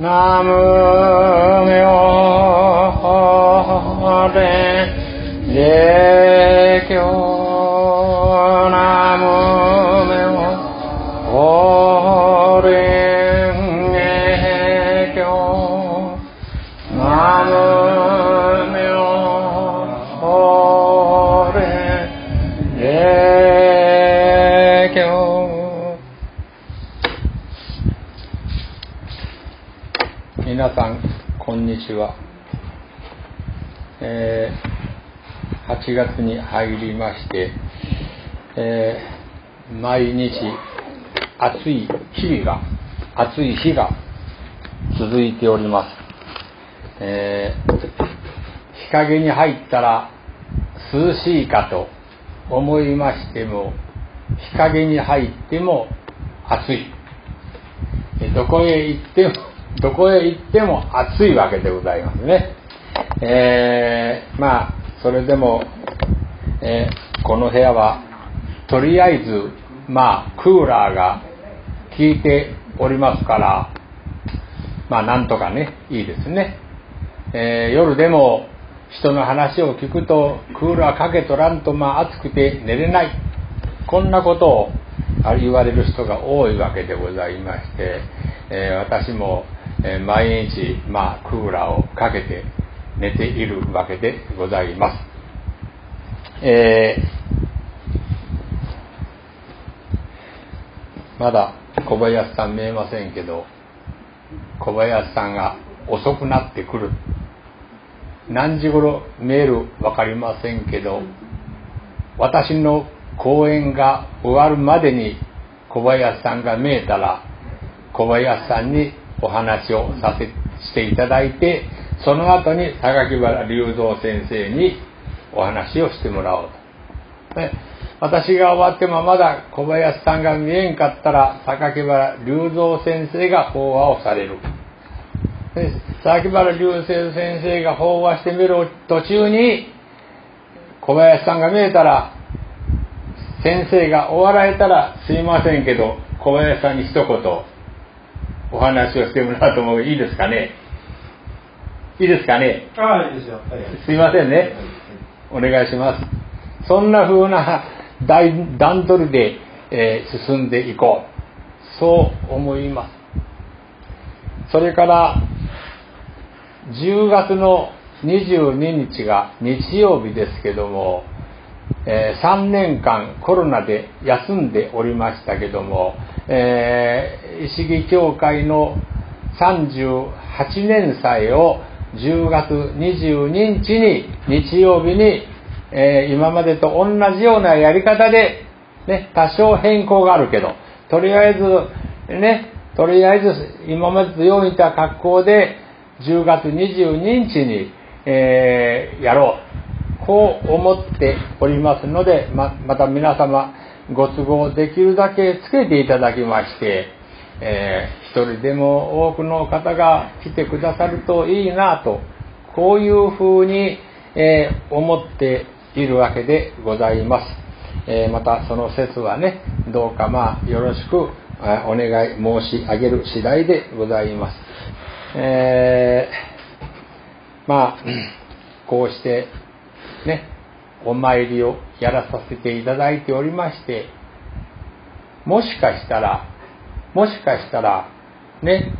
ナムミョレレキョちは、えー8月に入りまして、えー毎日暑い日々が暑い日が続いております、えー日陰に入ったら涼しいかと思いましても日陰に入っても暑い。どこへ行ってもどこへ行っても暑いわけでございますね。えーまあそれでも、えーこの部屋はとりあえずまあクーラーが効いておりますからまあなんとかねいいですね。えー夜でも人の話を聞くとクーラーかけとらんとまあ暑くて寝れないこんなことを言われる人が多いわけでございまして、えー私も、えー毎日、まあ、クーラーをかけて寝ているわけでございます。えーまだ小林さん見えませんけど小林さんが遅くなってくる何時頃見える分かりませんけど私の講演が終わるまでに小林さんが見えたら小林さんにお話をさせしていただいてその後に榊原隆三先生にお話をしてもらおうと。ね私が終わってもまだ小林さんが見えんかったら榊原隆三先生が法話をされる。榊原隆三先生が法話してみる途中に小林さんが見えたら先生が終わられたらすいませんけど小林さんに一言お話をしてもらうともいいですかね？いいですかね？ああ、いいですよ。はい。すいませんね。お願いします。そんな風な段段取りで、えー進んでいこう。そう思います。それから10月の22日が日曜日ですけども、えー3年間コロナで休んでおりましたけども、えー石木教会の38年祭を10月22日に日曜日に、えー今までと同じようなやり方で、ね、多少変更があるけどとりあえずねとりあえず今までとようにいた格好で10月22日に、えーやろう。こう思っておりますのでままた皆様ご都合できるだけつけていただきまして、えー一人でも多くの方が来てくださるといいなとこういうふうに、えー思っているわけでございます、えーまたその説はねどうかまあよろしくお願い申し上げる次第でございます、えーまあこうしてねお参りをやらさせていただいておりましてもしかしたらもしかしたらね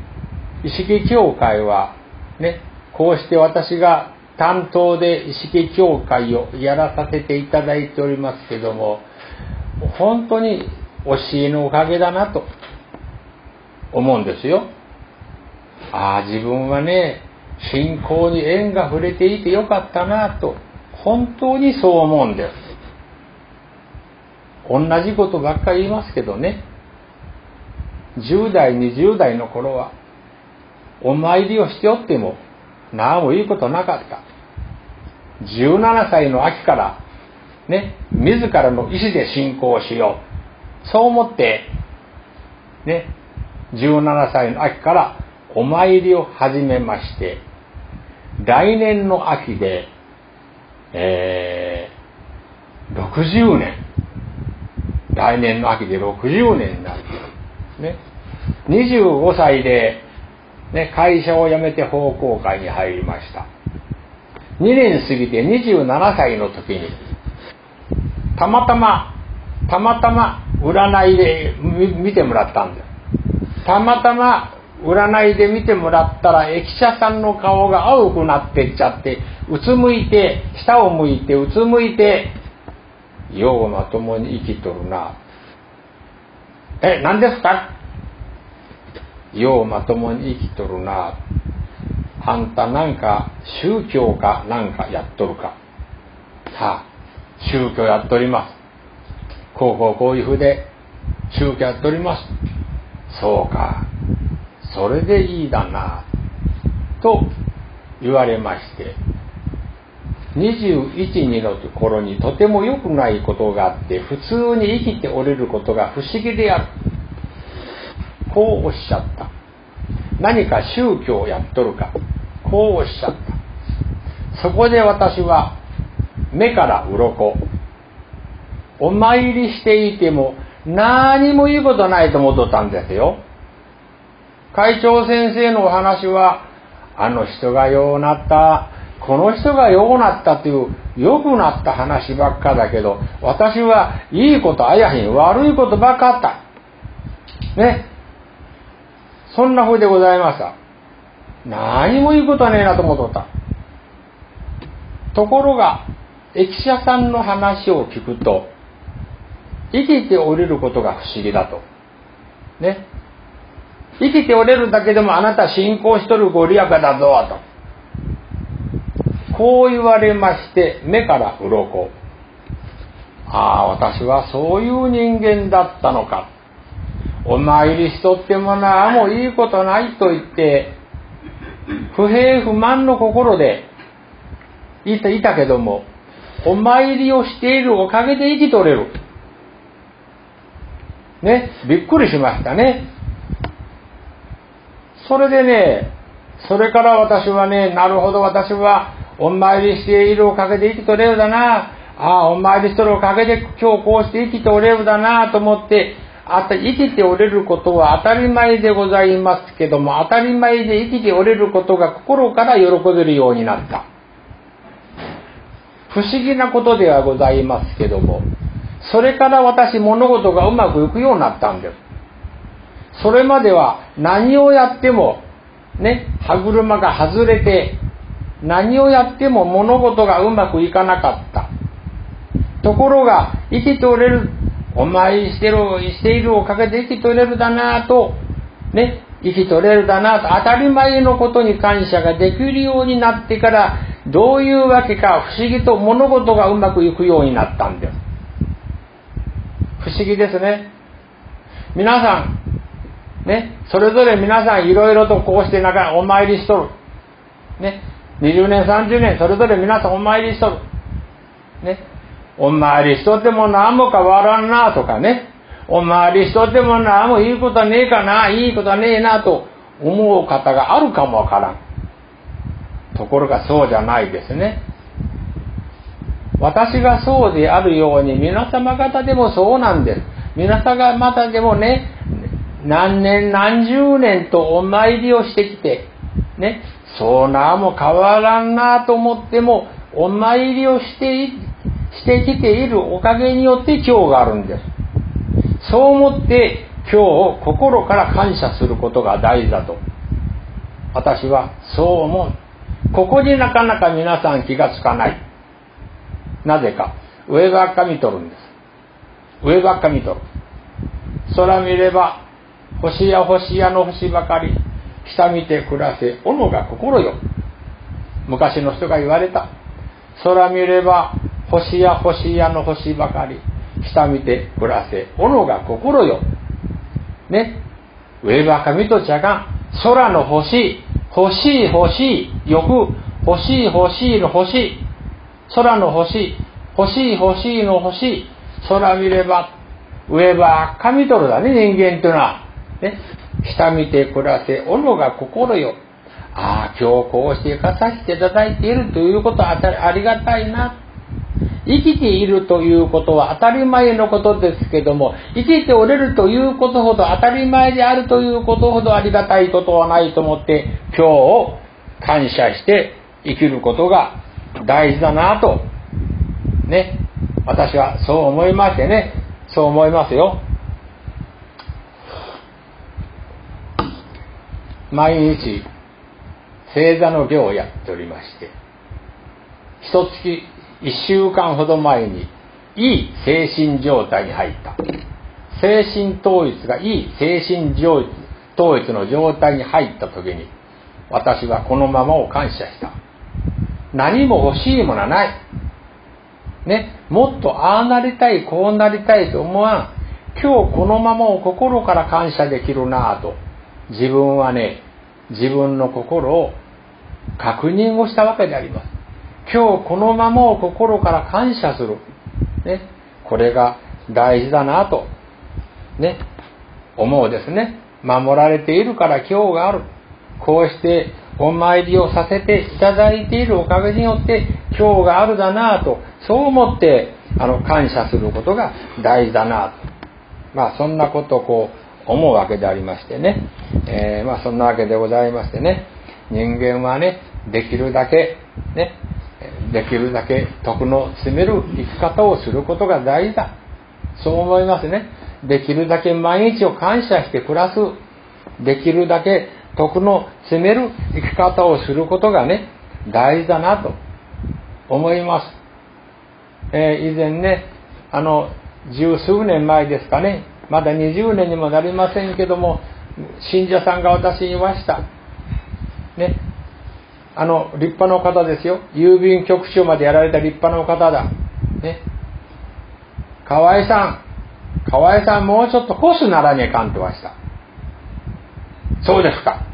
石木教会はねこうして私が担当で石木教会をやらさせていただいておりますけども本当に教えのおかげだなと思うんですよ。ああ自分はね信仰に縁が触れていてよかったなと本当にそう思うんです。同じことばっかり言いますけどね。10代20代の頃はお参りをしておっても何もいいことなかった。17歳の秋からね自らの意思で信仰しよう。そう思ってね17歳の秋からお参りを始めまして来年の秋で、えー60年来年の秋で60年になる、ね、25歳でね、会社を辞めて奉公会に入りました。2年過ぎて27歳の時に、たまたま、たまたま占いで見てもらったんだよ。たまたま占いで見てもらったら駅舎さんの顔が青くなってっちゃって、うつむいて、下を向いて、うつむいて、ようまともに生きとるな。え、何ですか？ようまともに生きとるな。あんたなんか宗教かなんかやっとるか？はあ、宗教やっとります。こうこうこういうふうで宗教やっとります。そうか。それでいいだな。と言われまして。21、2の頃にとても良くないことがあって、普通に生きておれることが不思議である。こうおっしゃった。何か宗教をやっとるか。こうおっしゃった。そこで私は目から鱗。お参りしていても何も言うことないと思っとったんですよ。会長先生のお話は、あの人がようなった、この人がようなったという良くなった話ばっかだけど、私はいいことあやへん、悪いことばっかあった。ね。そんな風でございました。何もいいことはねえなと思っとった。ところが、駅舎さんの話を聞くと、生きておれることが不思議だと。ね。生きておれるだけでもあなた信仰しとるご利益だぞ、と。こう言われまして、目から鱗。ああ、私はそういう人間だったのか。お参りしとってもな、あもういいことないと言って、不平不満の心でいたいたけども、お参りをしているおかげで生きとれる。ね、びっくりしましたね。それでね、それから私はね、なるほど私はお参りしているおかげで生きとれるだな。ああ、お参りしとるおかげで今日こうして生きておれるだなと思って、あた生きておれることは当たり前でございますけども、当たり前で生きておれることが心から喜べるようになった。不思議なことではございますけども、それから私物事がうまくいくようになったんです。それまでは何をやっても、ね、歯車が外れて、何をやっても物事がうまくいかなかった。ところが、生きておれる、お参りしてる、しているおかげで生きとれるだなと、ね、生きとれるだなと、当たり前のことに感謝ができるようになってから、どういうわけか不思議と物事がうまくいくようになったんです。不思議ですね。皆さん、ね、それぞれ皆さんいろいろとこうしてなかお参りしとる。ね、20年、30年、それぞれ皆さんお参りしとる。ね。お参りしとっても何も変わらんなとかね。お参りしとっても何もいいことはねえかな、いいことはねえなと思う方があるかもわからん。ところがそうじゃないですね。私がそうであるように皆様方でもそうなんです。皆様方でもね、何年何十年とお参りをしてきて、ね、そうなも変わらんなと思っても、お参りをしてしてきているおかげによって今日があるんです。そう思って今日を心から感謝することが大事だと。私はそう思う。ここになかなか皆さん気がつかない。なぜか。上ばっか見とるんです。上ばっか見とる。空見れば、星や星やの星ばかり。下見て暮らせ、斧が心よ。昔の人が言われた。空見れば、星や星やの星ばかり。下見て暮らせ、斧が心よ。ね。上ばか見とちゃが。空の星、欲しい欲しい、欲、欲しい欲しいの星、空の星、欲しい欲しいの星、空見れば、上ばっか見とるだね、人間っていうのは。ね。下見て暮らせ、斧が心よ。ああ、今日こうして生かさせていただいているということはありがたいな。生きているということは当たり前のことですけども、生きておれるということほど当たり前であるということほどありがたいことはないと思って、今日を感謝して生きることが大事だなと、ね、私はそう思いましてね、そう思いますよ。毎日、星座の行をやっておりまして、一月、一週間ほど前に、いい精神状態に入った。精神統一がいい精神統一の状態に入った時に、私はこのままを感謝した。何も欲しいものはない。ね、もっとああなりたい、こうなりたいと思わん。今日このままを心から感謝できるなぁと。自分はね、自分の心を確認をしたわけであります。今日このままを心から感謝する。ね、これが大事だなと、ね、思うですね。守られているから今日がある。こうしてお参りをさせていただいているおかげによって今日があるだなと、そう思ってあの感謝することが大事だなと。まあそんなことをこう思うわけでありましてね。えー、まあそんなわけでございましてね。人間はね、できるだけ、ね、できるだけ徳の積める生き方をすることが大事だ。そう思いますね。できるだけ毎日を感謝して暮らす。できるだけ徳の積める生き方をすることがね、大事だなと思います。えー、以前ね、あの、十数年前ですかね、まだ20年にもなりませんけども、信者さんが私に言いました。ね、あの、立派なお方ですよ。郵便局長までやられた立派なお方だ。ね。河合さん、河合さんもうちょっとコスならねえかんって言わした。そうですか。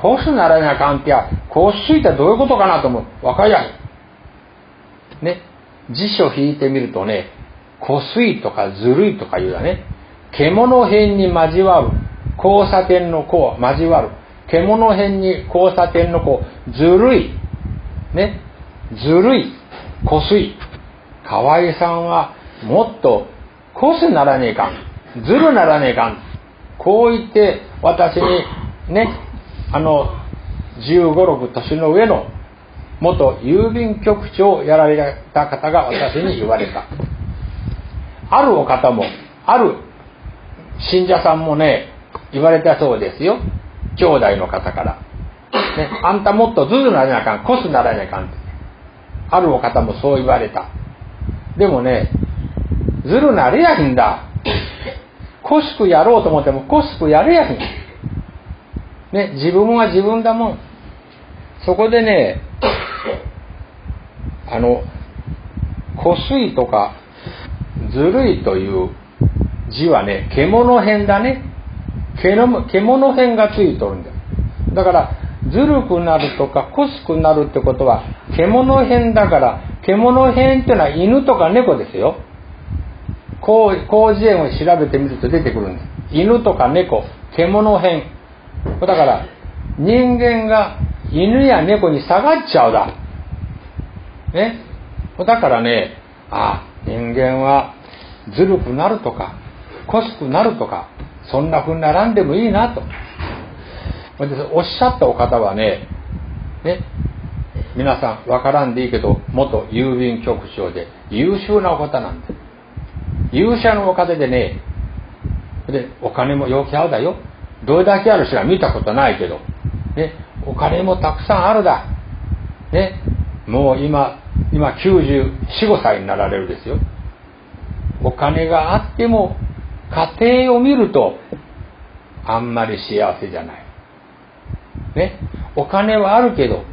コスならねえかんってや、コスいってどういうことかなと思う。わかりゃい。ね。辞書引いてみるとね、こすいとかずるいとかいうだね、獣編に交わる、交差点の子交わる。獣辺に交差点のこう、ずるい、ね、ずるい、こすい。河合さんはもっとこすならねえかん。ずるならねえかん。こう言って私にね、あの、15、6年の上の元郵便局長をやられた方が私に言われた。あるお方も、ある信者さんもね、言われたそうですよ。兄弟の方から。ね、あんたもっとズルならなあかん、コスならなあかん。あるお方もそう言われた。でもね、ズルなれやひんだ。コスくやろうと思ってもコスくやれやひん。ね、自分は自分だもん。そこでね、あの、こすいとか、ずるいという字はね、獣編だね。獣編がついとるんだよ。だから、ずるくなるとか、こすくなるってことは、獣編だから、獣編っていうのは犬とか猫ですよ。広辞苑を調べてみると出てくるんです。犬とか猫、獣編。だから、人間が犬や猫に下がっちゃうだ。ね。だからね、あ、人間はずるくなるとか、こすくなるとか、そんな風にならんでもいいなと。おっしゃったお方はね、ね、皆さんわからんでいいけど、元郵便局長で優秀なお方なんで。勇者のお方でね、で、お金も陽気合うだよ。どれだけある人は見たことないけど、ね、お金もたくさんあるだ。ね、もう今、今94、5歳になられるですよ。お金があっても家庭を見ると、あんまり幸せじゃない。ね。お金はあるけど、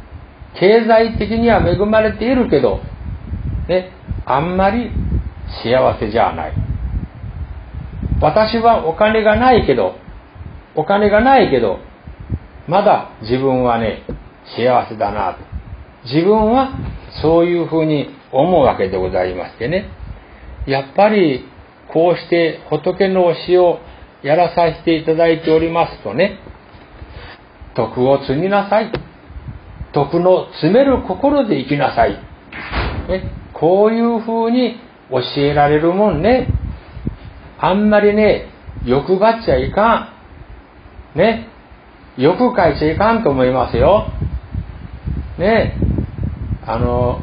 経済的には恵まれているけど、ね。あんまり幸せじゃない。私はお金がないけど、お金がないけど、まだ自分はね、幸せだなと。自分はそういうふうに思うわけでございましてね。やっぱりこうして仏の教えをやらさせていただいておりますとね、徳を積みなさい。徳の積める心で生きなさい。ね、こういうふうに教えられるもんね。あんまりね、欲張っちゃいかん。ね。欲書いちゃいかんと思いますよ。ね。あの、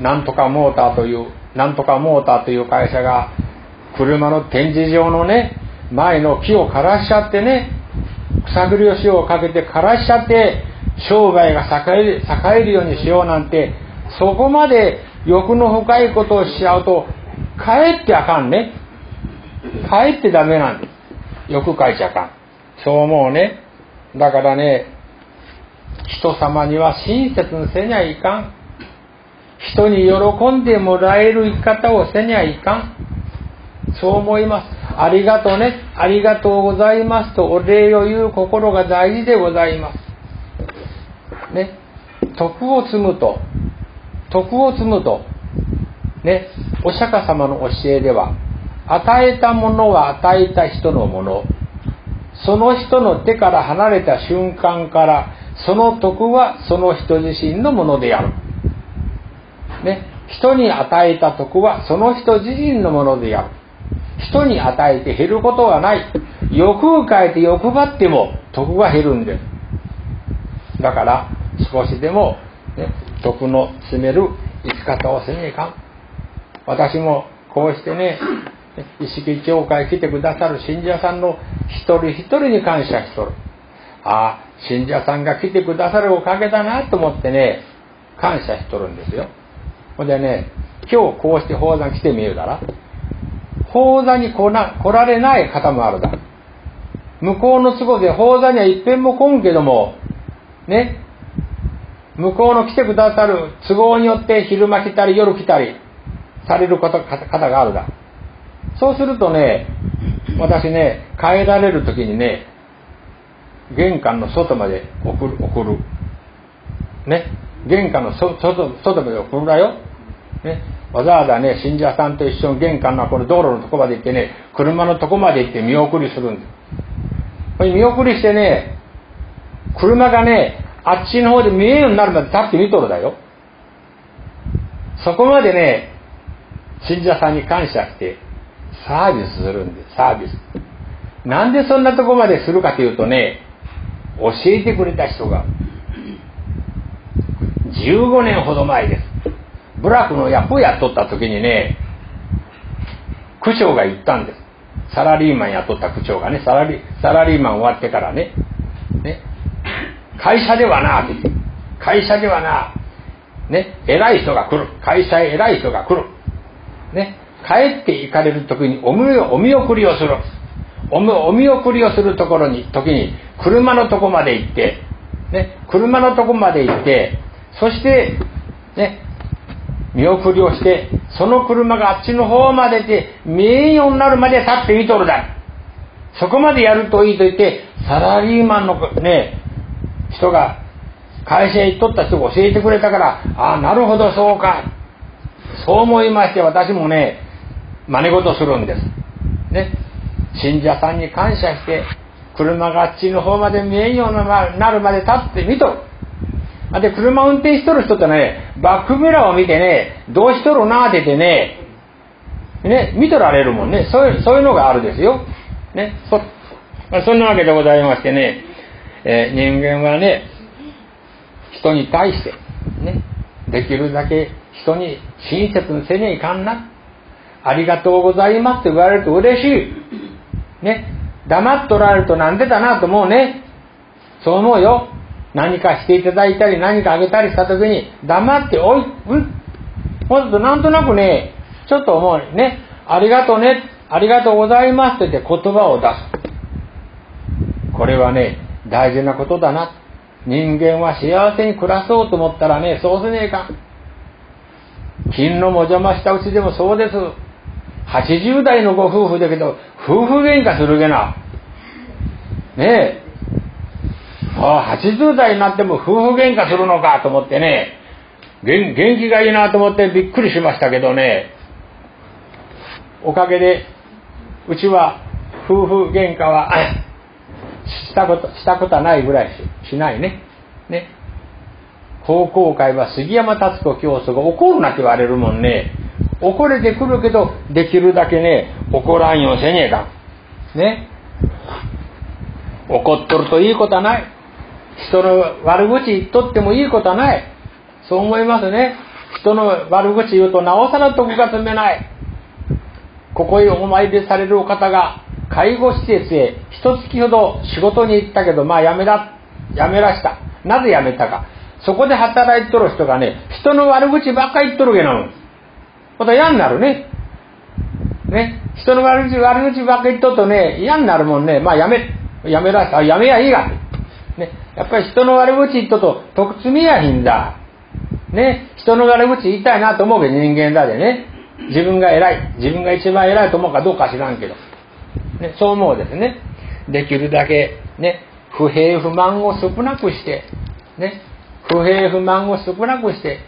なんとかモーターという、なんとかモーターという会社が、車の展示場のね、前の木を枯らしちゃってね、草栗を塩をかけて枯らしちゃって、商売が栄え栄えるようにしようなんて、そこまで欲の深いことをしちゃうと、かえってあかんね。かえってダメなんです。欲書いちゃあかん。そう思うね。だからね、人様には親切にせにゃいかん。人に喜んでもらえる生き方をせにゃいかん。そう思います。ありがとうね。ありがとうございますとお礼を言う心が大事でございます。ね。徳を積むと、徳を積むと、ね、お釈迦様の教えでは、与えたものは与えた人のもの。その人の手から離れた瞬間から、その徳はその人自身のものである。ね、人に与えた徳はその人自身のものである。人に与えて減ることはない。欲を変えて欲張っても徳が減るんです。だから少しでも、ね、徳の積める生き方をせねえか私もこうしてね、意識協会来てくださる信者さんの一人一人に感謝しとる。ああ、信者さんが来てくださるおかげだなと思ってね、感謝しとるんですよ。ほんでね、今日こうして法山来てみるだら、法座に来な来られない方もあるだ。向こうの都合で法座には一遍も来んけども、ね、向こうの来てくださる都合によって昼間来たり夜来たりされる方があるだ。そうするとね、私ね、帰られる時にね、玄関の外まで送る、送る。ね、玄関の外外まで送るだよ。ね、わざわざね、信者さんと一緒に玄関のこの道路のとこまで行ってね、車のとこまで行って見送りするんです。見送りしてね、車がね、あっちの方で見えるようになるまで立って見とるだよ。そこまでね、信者さんに感謝してサービスするんです、サービス。なんでそんなとこまでするかというとね、教えてくれた人が、15年ほど前です。部落の役をやっとった時にね、区長が言ったんです。サラリーマン雇った区長がね、サラリサラリーマン終わってからね、ね、会社ではな、会社ではな、ね、偉い人が来る。会社へ偉い人が来る。ね、帰って行かれる時にお見お見送りをする。お見送りをするところに、時に、車のとこまで行って、ね、車のとこまで行って、そして、ね、見送りをして、その車があっちの方までで、見えんようになるまで立って見とるだ。そこまでやるといいと言って、サラリーマンのね、人が、会社へ行っとった人が教えてくれたから、ああ、なるほど、そうか。そう思いまして、私もね、真似事するんです。ね。信者さんに感謝して、車があっちの方まで見えんようになるまで立って見とる。で、車運転しとる人ってね、バックミラーを見てね、どうしとるなっててね、ね、見とられるもんね。そういう、そういうのがあるですよ。ね、そ、そんなわけでございましてね、えー、人間はね、人に対して、ね、できるだけ人に親切にせにゃいかんな。ありがとうございますって言われると嬉しい。ね、黙っとられるとなんでだなと思うね。そう思うよ。何かしていただいたり何かあげたりした時に黙っておい、うん。ほんとなんとなくね、ちょっと思うね、ありがとうね、ありがとうございますって言って言葉を出す。これはね、大事なことだな。人間は幸せに暮らそうと思ったらね、そうせねえか。金のも邪魔したうちでもそうです。80代のご夫婦だけど、夫婦喧嘩するげな。ねえ。あ、80代になっても夫婦喧嘩するのかと思ってね、元気がいいなと思ってびっくりしましたけどね、おかげで、うちは夫婦喧嘩は したこと、したことはないぐらいししないね。ね。奉公会は杉山達子教祖が怒るなって言われるもんね。怒れてくるけど、できるだけね、怒らんようせねえかん。ね。怒っとるといいことはない。人の悪口言っとってもいいことはない。そう思いますね。人の悪口言うとなおさら得が積めない。ここへお参りされるお方が介護施設へ一月ほど仕事に行ったけど、まあ辞めだ、辞めらした。なぜ辞めたか。そこで働いとる人がね、人の悪口ばっか言っとるけなの。また嫌になるね。ね。人の悪口、悪口ばっか言っとるとね、嫌になるもんね。まあ辞め、辞めらした。辞めやいいが。ね。やっぱり人の悪口言っとと、得積みやひんだ。ね。人の悪口言いたいなと思うけど人間だでね。自分が偉い。自分が一番偉いと思うかどうか知らんけど。ね。そう思うですね。できるだけ、ね。不平不満を少なくして、ね。不平不満を少なくして、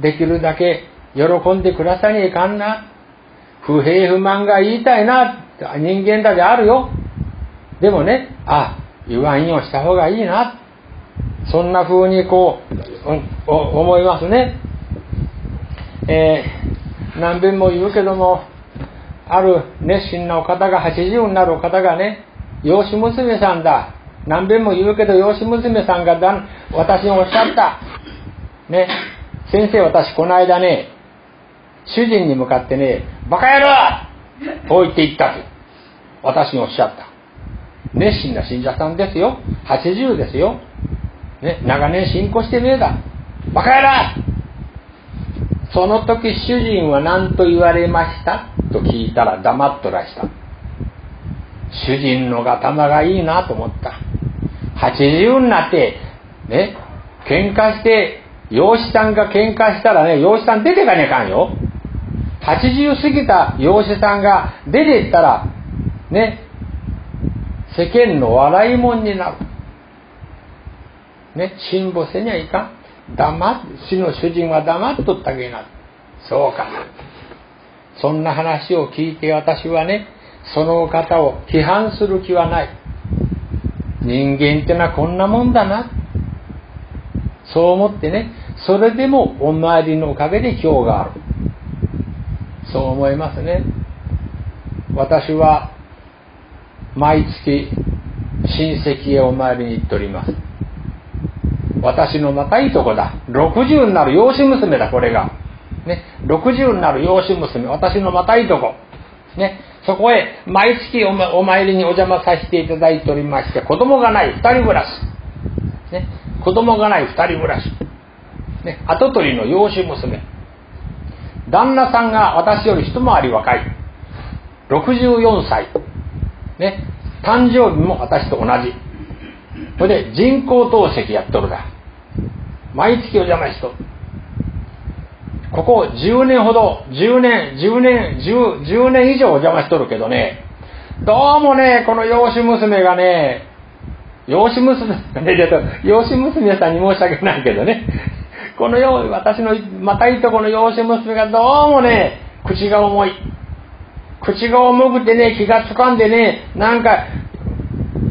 できるだけ喜んでくださいにいかんな。不平不満が言いたいな。人間だであるよ。でもね、あ、言わんようした方がいいな。そんな風にこう、思いますね。えー、何遍も言うけども、ある熱心なお方が80になるお方がね、養子娘さんだ。何遍も言うけど養子娘さんがだん私におっしゃった。ね、先生私この間ね、主人に向かってね、バカ野郎こう言って言ったと。私におっしゃった。熱心な信者さんですよ。80ですよ。ね、長年信仰してねえだ。バカ野郎その時主人は何と言われました？と聞いたら黙っとらした。主人の頭がいいなと思った。80になって、ね、喧嘩して、養子さんが喧嘩したらね、養子さん出てかねえかんよ。80過ぎた養子さんが出ていったら、ね、世間の笑い者になる。ね、辛抱せにはいかん。黙っ、死の主人は黙っとったけな。そうか。そんな話を聞いて私はね、そのお方を批判する気はない。人間ってのはこんなもんだな。そう思ってね、それでもお参りのおかげで今日がある。そう思いますね。私は毎月親戚へお参りに行っております。私のまたいいとこだ。60になる養子娘だ、これが。ね、60になる養子娘、私のまたいいとこ。ね、そこへ毎月お参りにお邪魔させていただいておりまして、子供がない二人暮らし。ね、子供がない二人暮らし。ね、跡取りの養子娘。旦那さんが私より一回り若い。64歳。ね、誕生日も私と同じ。それで人工透析やっとるだ。毎月お邪魔しと。ここ10年ほど、10年、10年、10, 10年以上お邪魔しとるけどね、どうもね、この養子娘がね、養子娘、養子娘さんに申し訳ないけどね、このよう、私のまたいとこの養子娘がどうもね、口が重い。口が重くてね、気がつかんでね、なんか、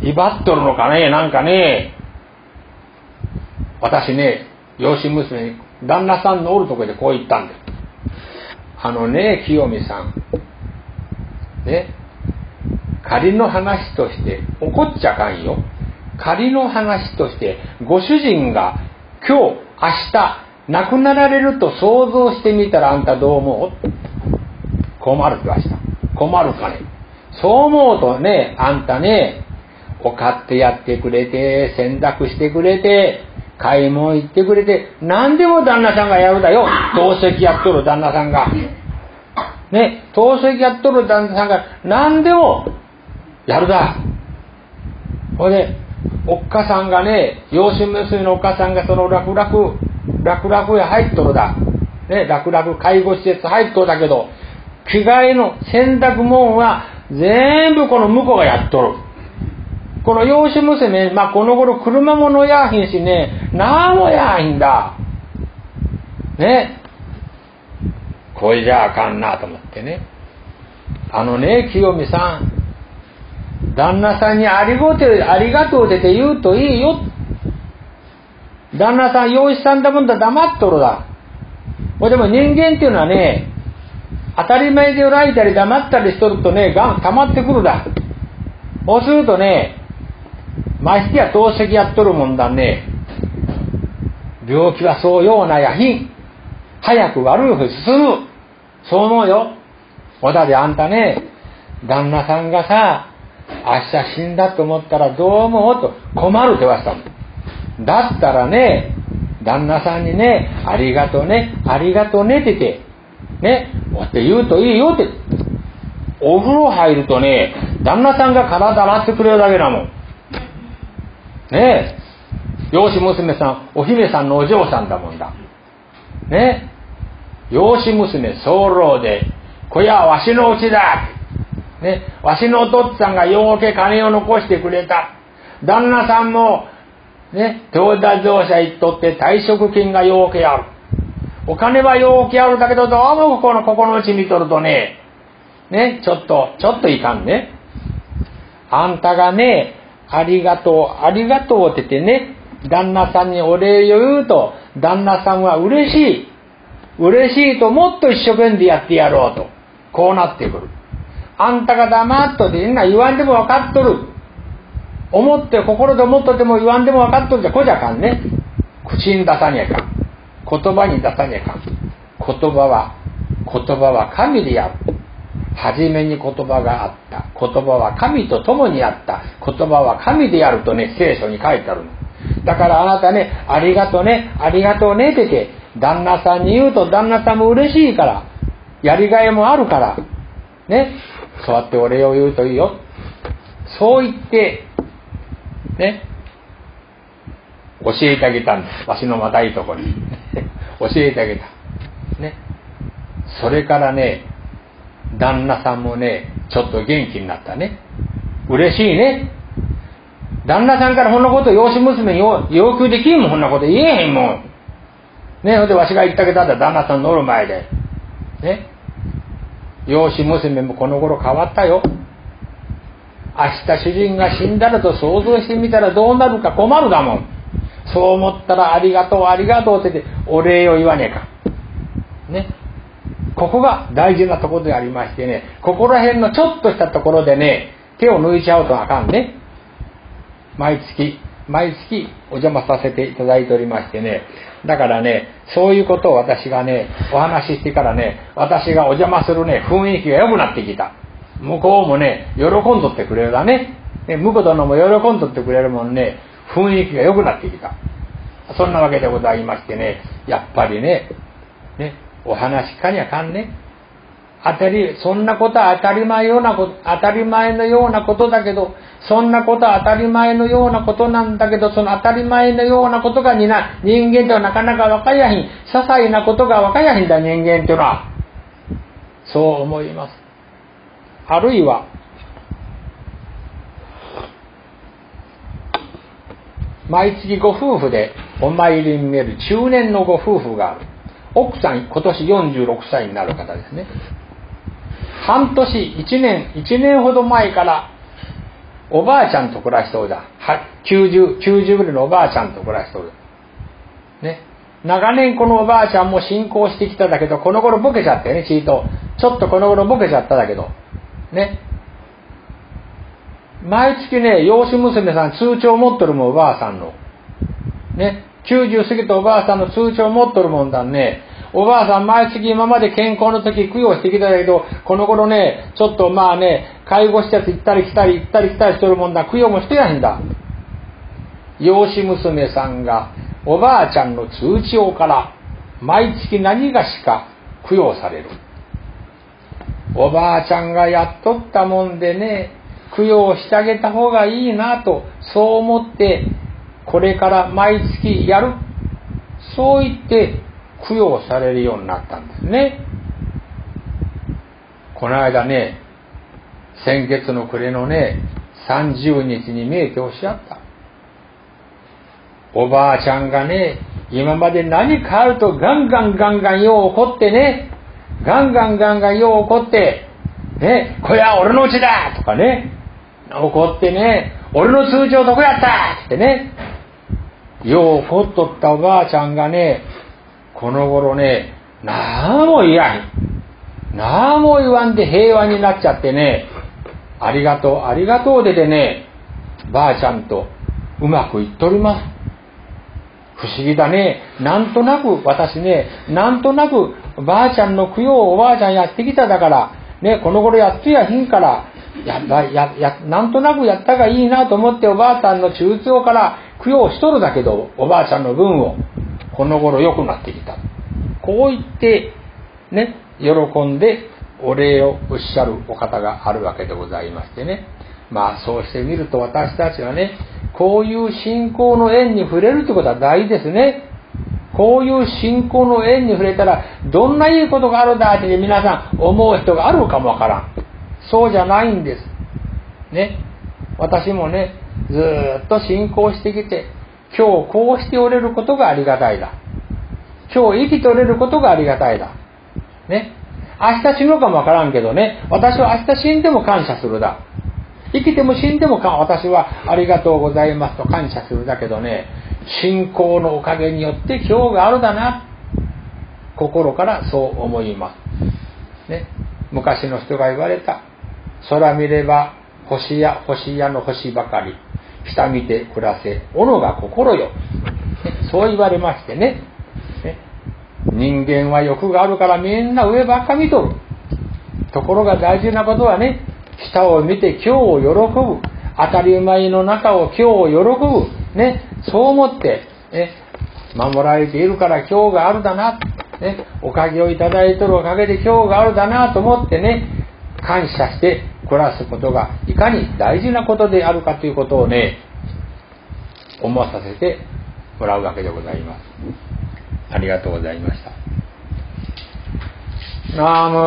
威張っとるのかね、なんかね、私ね、養子娘に旦那さんのおるとこでこう言ったんです。あのね、清美さん。ね。仮の話として、怒っちゃかんよ。仮の話として、ご主人が今日、明日、亡くなられると想像してみたらあんたどう思う？困るって言わした。困るかね。そう思うとね、あんたね、お買ってやってくれて、洗濯してくれて、買い物行ってくれて、何でも旦那さんがやるだよ。透析やっとる旦那さんが。ね、透析やっとる旦那さんが何でもやるだ。ほいで、おっかさんがね、養子娘のおっかさんがその楽々、楽々へ入っとるだ。ね、楽々介護施設入っとるだけど、着替えの洗濯物は全部この向こうがやっとる。この養子娘、まあ、この頃車ものやひんしね、なんもやひんだ。ね。これじゃあかんなと思ってね。あのね、清美さん、旦那さんにありがとう、ありがとうって言うといいよ。旦那さん、養子さんだもんだ黙っとるだ。でも人間っていうのはね、当たり前でおられたり黙ったりしとるとね、がん溜まってくるだ。そうするとね、ましてや透析やっとるもんだね、病気はそうようなやひん。早く悪い方に進む。そう思うよ。おだであんたね、旦那さんがさ、明日死んだと思ったらどう思うと困るって言われたの。だったらね、旦那さんにね、ありがとうね、ありがとうねって言って、ね、って言うといいよって。お風呂入るとね、旦那さんが体洗ってくれるだけだもん。ねえ、養子娘さん、お姫さんのお嬢さんだもんだ。ね養子娘候で、こやわしのうちだね、わしのお父っつぁんがようけ金を残してくれた。旦那さんも、ね、東田乗車行っとって退職金がようけある。お金はようけあるんだけど、どうもこの、ここのうち見とるとね、ね、ちょっと、ちょっといかんね。あんたがね、ありがとう、ありがとうって言ってね、旦那さんにお礼を言うと、旦那さんは嬉しい。嬉しいともっと一生懸命やってやろうと。こうなってくる。あんたが黙っとてみんな言わんでも分かっとる。思って心で思っとても言わんでも分かっとるじゃこじゃあかんね。口に出さにゃいかん。言葉に出さにゃか。言葉は、言葉は神でやる。初めに言葉があった。言葉は神と共にあった。言葉は神でやるとね、聖書に書いてあるの。だからあなたね、ありがとうね、ありがとうねってて、旦那さんに言うと旦那さんも嬉しいから、やりがいもあるから、ね、そうやってお礼を言うといいよ。そう言って、ね、教えてあげたんです。わしのまたいとこに。教えてあげた。ね。それからね、旦那さんもね、ちょっと元気になったね。嬉しいね。旦那さんからこんなこと養子娘に要求できんもん、こんなこと言えへんもん。ね、ほんでわしが言ってあげたんだ、旦那さん乗る前で。ね。養子娘もこの頃変わったよ。明日主人が死んだらと想像してみたらどうなるか困るだもん。そう思ったらありがとう、ありがとうって言ってお礼を言わねえか。ね。ここが大事なところでありましてね、ここら辺のちょっとしたところでね、手を抜いちゃうとあかんね。毎月、毎月お邪魔させていただいておりましてね、だからね、そういうことを私がね、お話ししてからね、私がお邪魔するね、雰囲気が良くなってきた。向こうもね、喜んどってくれるだね。ね向こう殿も喜んどってくれるもんね、雰囲気が良くなってきた。そんなわけでございましてね、やっぱりね、ね、お話しかにゃかんね。当たり、そんなことは当たり前ようなこと、当たり前のようなことだけど、そんなことは当たり前のようなことなんだけど、その当たり前のようなことがにな、人間とはなかなか分かやひん。些細なことが分かやひんだ、人間っていうのは。そう思います。あるいは、毎月ご夫婦でお参りに見える中年のご夫婦がある。奥さん、今年46歳になる方ですね。半年、1年、1年ほど前からおばあちゃんと暮らしそうだ。90、90ぐらいのおばあちゃんと暮らしそうだ。ね。長年このおばあちゃんも進行してきただけど、この頃ボケちゃったよね、チート。ちょっとこの頃ボケちゃっただけど。ね。毎月ね、養子娘さん通帳持っとるもん、おばあさんの。ね。90過ぎたおばあさんの通帳持っとるもんだね。おばあさん毎月今まで健康の時供養してきたけど、この頃ね、ちょっとまあね、介護施設行ったり来たり行ったり来たりしとるもんだ。供養もしてやへんだ。養子娘さんがおばあちゃんの通帳から毎月何がしか供養される。おばあちゃんがやっとったもんでね、供養してあげた方がいいなと、そう思って、これから毎月やる。そう言って供養されるようになったんですね。この間ね、先月の暮れのね、30日に見えておっしゃった。おばあちゃんがね、今まで何かあるとガンガンガンガンよう怒ってね、ガンガンガンガンよう怒って、ね、これは俺のうちだとかね、怒ってね、俺の通帳どこやった？ってね、ようこっとったおばあちゃんがね、この頃ね、なあも言やん。なあも言わんで平和になっちゃってね、ありがとう、ありがとうででね、ばあちゃんとうまくいっとります。不思議だね。なんとなく、私ね、なんとなく、ばあちゃんの供養をおばあちゃんやってきただから、ね、この頃やっとやひんから、や、や、や、なんとなくやったがいいなと思っておばあちゃんの中通から供養しとるだけど、おばあちゃんの分を、この頃良くなってきた。こう言って、ね、喜んでお礼をおっしゃるお方があるわけでございましてね。まあそうしてみると私たちはね、こういう信仰の縁に触れるということは大事ですね。こういう信仰の縁に触れたら、どんないいことがあるんだって皆さん思う人があるかもわからん。そうじゃないんです。ね。私もね、ずっと信仰してきて、今日こうしておれることがありがたいだ。今日生きておれることがありがたいだ。ね。明日死ぬかもわからんけどね、私は明日死んでも感謝するだ。生きても死んでもか私はありがとうございますと感謝するだけどね、信仰のおかげによって今日があるだな。心からそう思います。ね。昔の人が言われた。空見れば星や星やの星ばかり。下見て暮らせ。斧が心よ。そう言われましてね。人間は欲があるからみんな上ばっか見とる。ところが大事なことはね、下を見て今日を喜ぶ。当たり前の中を今日を喜ぶ。ね、そう思って、ね、守られているから今日があるだな。ね、おかげをいただいてるおかげで今日があるだなと思ってね、感謝して暮らすことがいかに大事なことであるかということをね、思わさせてもらうわけでございます。ありがとうございました。ナム